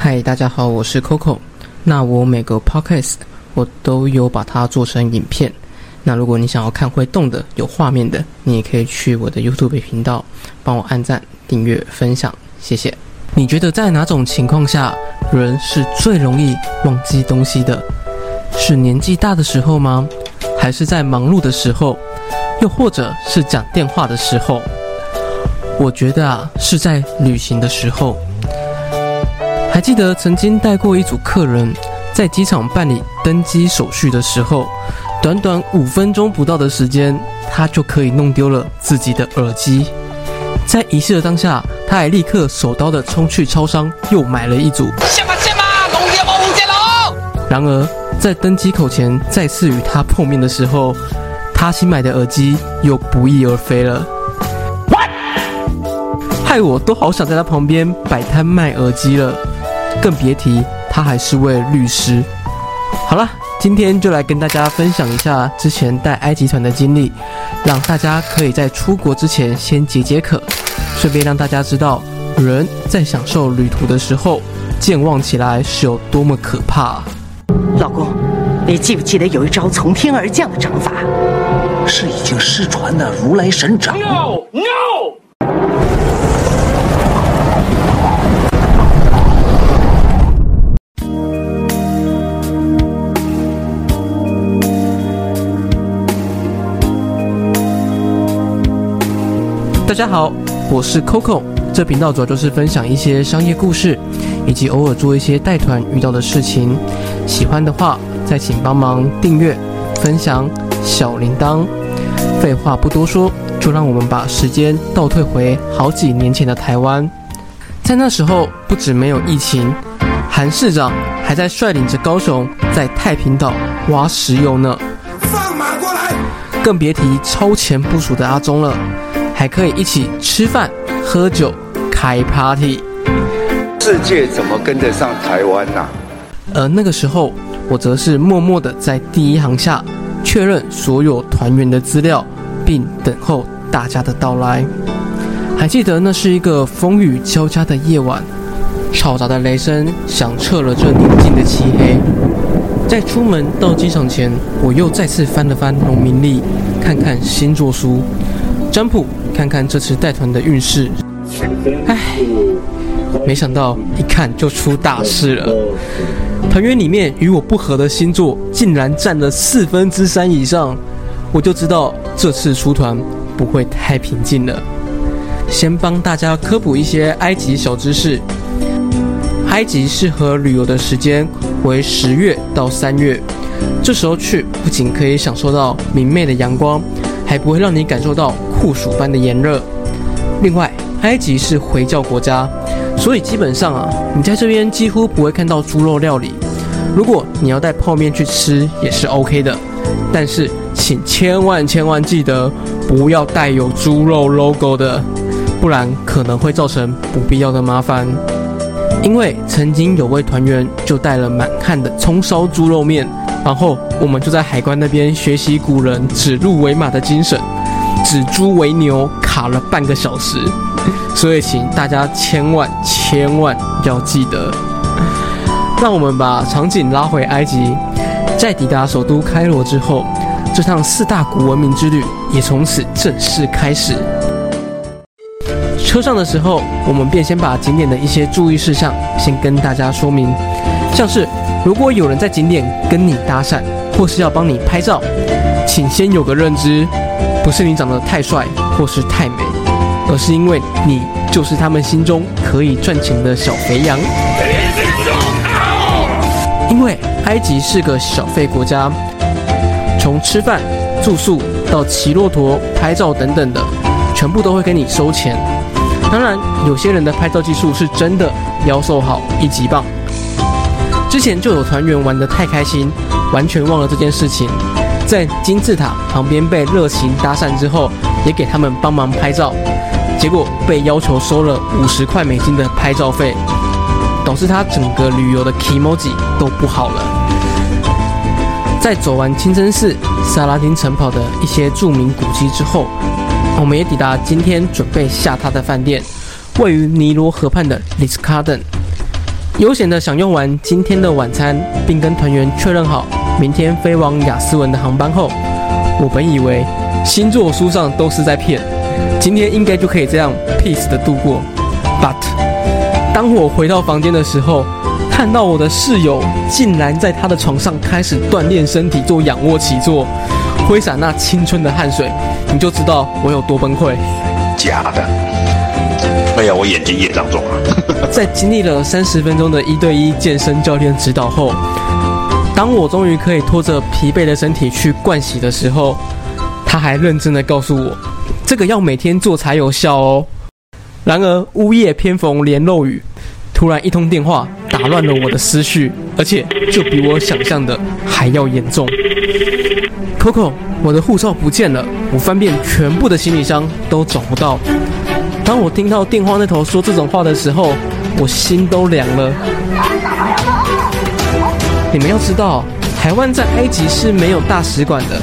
嗨，大家好，我是 Coco。那我每个 podcast 我都有把它做成影片。那如果你想要看会动的、有画面的，你也可以去我的 YouTube 频道帮我按赞、订阅、分享，谢谢。你觉得在哪种情况下人是最容易忘记东西的？是年纪大的时候吗？还是在忙碌的时候？又或者是讲电话的时候？我觉得啊，是在旅行的时候。还记得曾经带过一组客人，在机场办理登机手续的时候，短短五分钟不到的时间，他就可以弄丢了自己的耳机。在仪式的当下，他还立刻手刀的冲去超商，又买了一组。然而，在登机口前再次与他碰面的时候，他新买的耳机又不翼而飞了。害我都好想在他旁边摆摊卖耳机了。更别提他还是位律师。好了，今天就来跟大家分享一下之前带埃及团的经历，让大家可以在出国之前先解解渴，顺便让大家知道人在享受旅途的时候，健忘起来是有多么可怕。老公，你记不记得有一招从天而降的掌法？是已经失传的如来神掌。No No。大家好，我是 Coco。这频道主要就是分享一些商业故事，以及偶尔做一些带团遇到的事情。喜欢的话，再请帮忙订阅、分享小铃铛。废话不多说，就让我们把时间倒退回好几年前的台湾。在那时候，不止没有疫情，韩市长还在率领着高雄在太平岛挖石油呢。放马过来！更别提超前部署的阿忠了。还可以一起吃饭、喝酒、开 party。世界怎么跟得上台湾呐？而那个时候，我则是默默的在第一行下确认所有团员的资料，并等候大家的到来。还记得那是一个风雨交加的夜晚，嘈杂的雷声响彻了这宁静的漆黑。在出门到机场前，我又再次翻了翻农民历，看看星座书。占卜看看这次带团的运势，唉，没想到一看就出大事了。团员里面与我不合的星座竟然占了四分之三以上，我就知道这次出团不会太平静了。先帮大家科普一些埃及小知识：埃及适合旅游的时间为十月到三月，这时候去不仅可以享受到明媚的阳光，还不会让你感受到。酷暑般的炎热。另外，埃及是回教国家，所以基本上啊，你在这边几乎不会看到猪肉料理。如果你要带泡面去吃，也是 OK 的。但是，请千万千万记得不要带有猪肉 logo 的，不然可能会造成不必要的麻烦。因为曾经有位团员就带了满汉的葱烧猪肉面，然后我们就在海关那边学习古人指鹿为马的精神。指猪为牛卡了半个小时，所以请大家千万千万要记得。让我们把场景拉回埃及，在抵达首都开罗之后，这趟四大古文明之旅也从此正式开始。车上的时候，我们便先把景点的一些注意事项先跟大家说明，像是如果有人在景点跟你搭讪，或是要帮你拍照，请先有个认知。不是你长得太帅或是太美，而是因为你就是他们心中可以赚钱的小肥羊。因为埃及是个小费国家，从吃饭、住宿到骑骆驼、拍照等等的，全部都会给你收钱。当然，有些人的拍照技术是真的腰瘦好一级棒。之前就有团员玩得太开心，完全忘了这件事情。在金字塔旁边被热情搭讪之后，也给他们帮忙拍照，结果被要求收了五十块美金的拍照费，导致他整个旅游的 emoji 都不好了。在走完清真寺、萨拉丁城堡的一些著名古迹之后，我们也抵达今天准备下榻的饭店，位于尼罗河畔的 l i s c a r d e n 悠闲的享用完今天的晚餐，并跟团员确认好明天飞往雅思文的航班后，我本以为星座书上都是在骗，今天应该就可以这样 peace 的度过。But 当我回到房间的时候，看到我的室友竟然在他的床上开始锻炼身体，做仰卧起坐，挥洒那青春的汗水，你就知道我有多崩溃。假的。哎呀，我眼睛也长肿了。在经历了三十分钟的一对一健身教练指导后，当我终于可以拖着疲惫的身体去盥洗的时候，他还认真的告诉我，这个要每天做才有效哦。然而屋夜偏逢连漏雨，突然一通电话打乱了我的思绪，而且就比我想象的还要严重。Coco，我的护照不见了，我翻遍全部的行李箱都找不到。当我听到电话那头说这种话的时候，我心都凉了。你们要知道，台湾在埃及是没有大使馆的，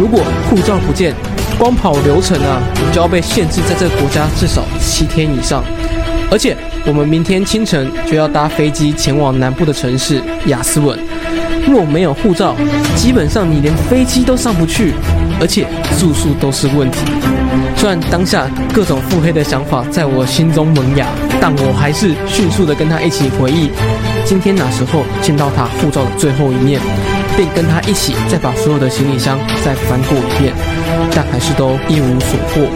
如果护照不见，光跑流程啊，就要被限制在这个国家至少七天以上。而且我们明天清晨就要搭飞机前往南部的城市雅斯文，若没有护照，基本上你连飞机都上不去，而且住宿都是问题。虽然当下各种腹黑的想法在我心中萌芽，但我还是迅速的跟他一起回忆今天哪时候见到他护照的最后一面，并跟他一起再把所有的行李箱再翻过一遍，但还是都一无所获。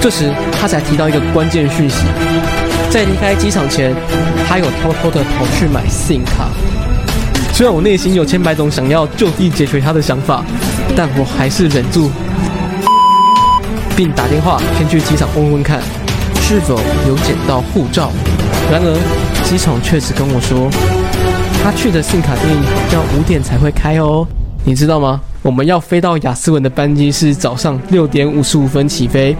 这时他才提到一个关键讯息，在离开机场前，他有偷偷的跑去买 SIM 卡。虽然我内心有千百种想要就地解决他的想法，但我还是忍住。并打电话先去机场问问看，是否有捡到护照。然而机场确实跟我说，他去的信卡店要五点才会开哦。你知道吗？我们要飞到雅斯文的班机是早上六点五十五分起飞，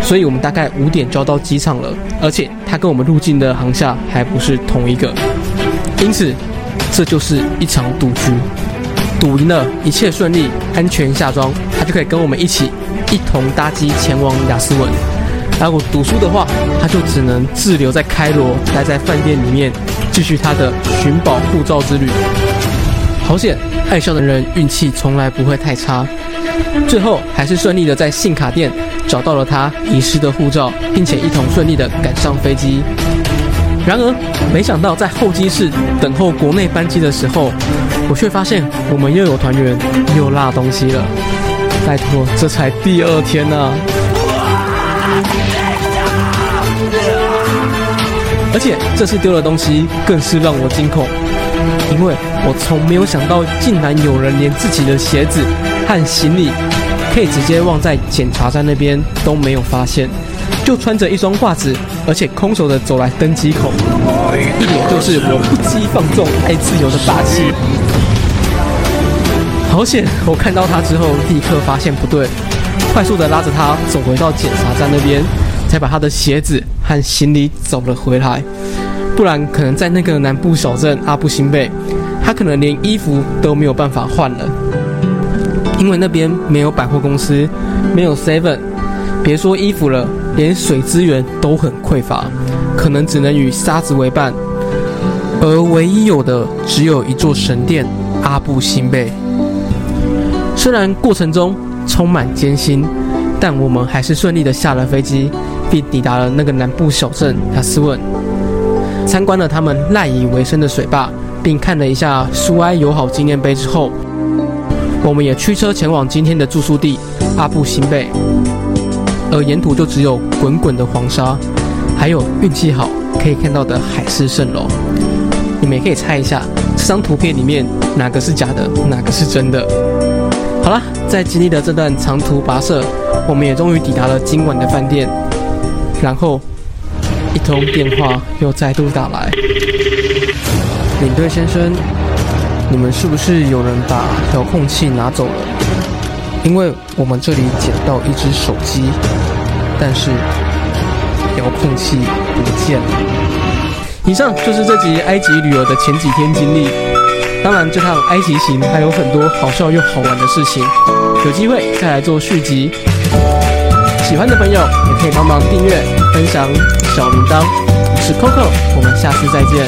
所以我们大概五点就要到机场了。而且他跟我们入境的航厦还不是同一个，因此这就是一场赌局。赌赢了，一切顺利，安全下装，他就可以跟我们一起。一同搭机前往雅斯文，如果赌输的话，他就只能滞留在开罗，待在饭店里面，继续他的寻宝护照之旅。好险，爱笑的人运气从来不会太差，最后还是顺利的在信卡店找到了他遗失的护照，并且一同顺利的赶上飞机。然而，没想到在候机室等候国内班机的时候，我却发现我们又有团员又落东西了。拜托，这才第二天呢！而且这次丢的东西更是让我惊恐，因为我从没有想到，竟然有人连自己的鞋子和行李可以直接忘在检查站那边都没有发现，就穿着一双袜子，而且空手的走来登机口，一脸就是我不羁放纵、爱自由的霸气。好险！我看到他之后，立刻发现不对，快速的拉着他走回到检查站那边，才把他的鞋子和行李走了回来。不然，可能在那个南部小镇阿布辛贝，他可能连衣服都没有办法换了，因为那边没有百货公司，没有 Seven，别说衣服了，连水资源都很匮乏，可能只能与沙子为伴，而唯一有的只有一座神殿阿布辛贝。虽然过程中充满艰辛，但我们还是顺利的下了飞机，并抵达了那个南部小镇雅斯文，参观了他们赖以为生的水坝，并看了一下苏埃友好纪念碑之后，我们也驱车前往今天的住宿地阿布辛贝，而沿途就只有滚滚的黄沙，还有运气好可以看到的海市蜃楼。你们也可以猜一下，这张图片里面哪个是假的，哪个是真的？好了，在经历了这段长途跋涉，我们也终于抵达了今晚的饭店。然后，一通电话又再度打来。领队先生，你们是不是有人把遥控器拿走了？因为我们这里捡到一只手机，但是遥控器不见了。以上就是这集埃及旅游的前几天经历。当然，这趟埃及行还有很多好笑又好玩的事情，有机会再来做续集。喜欢的朋友也可以帮忙订阅、分享小铃铛，我是 Coco，我们下次再见。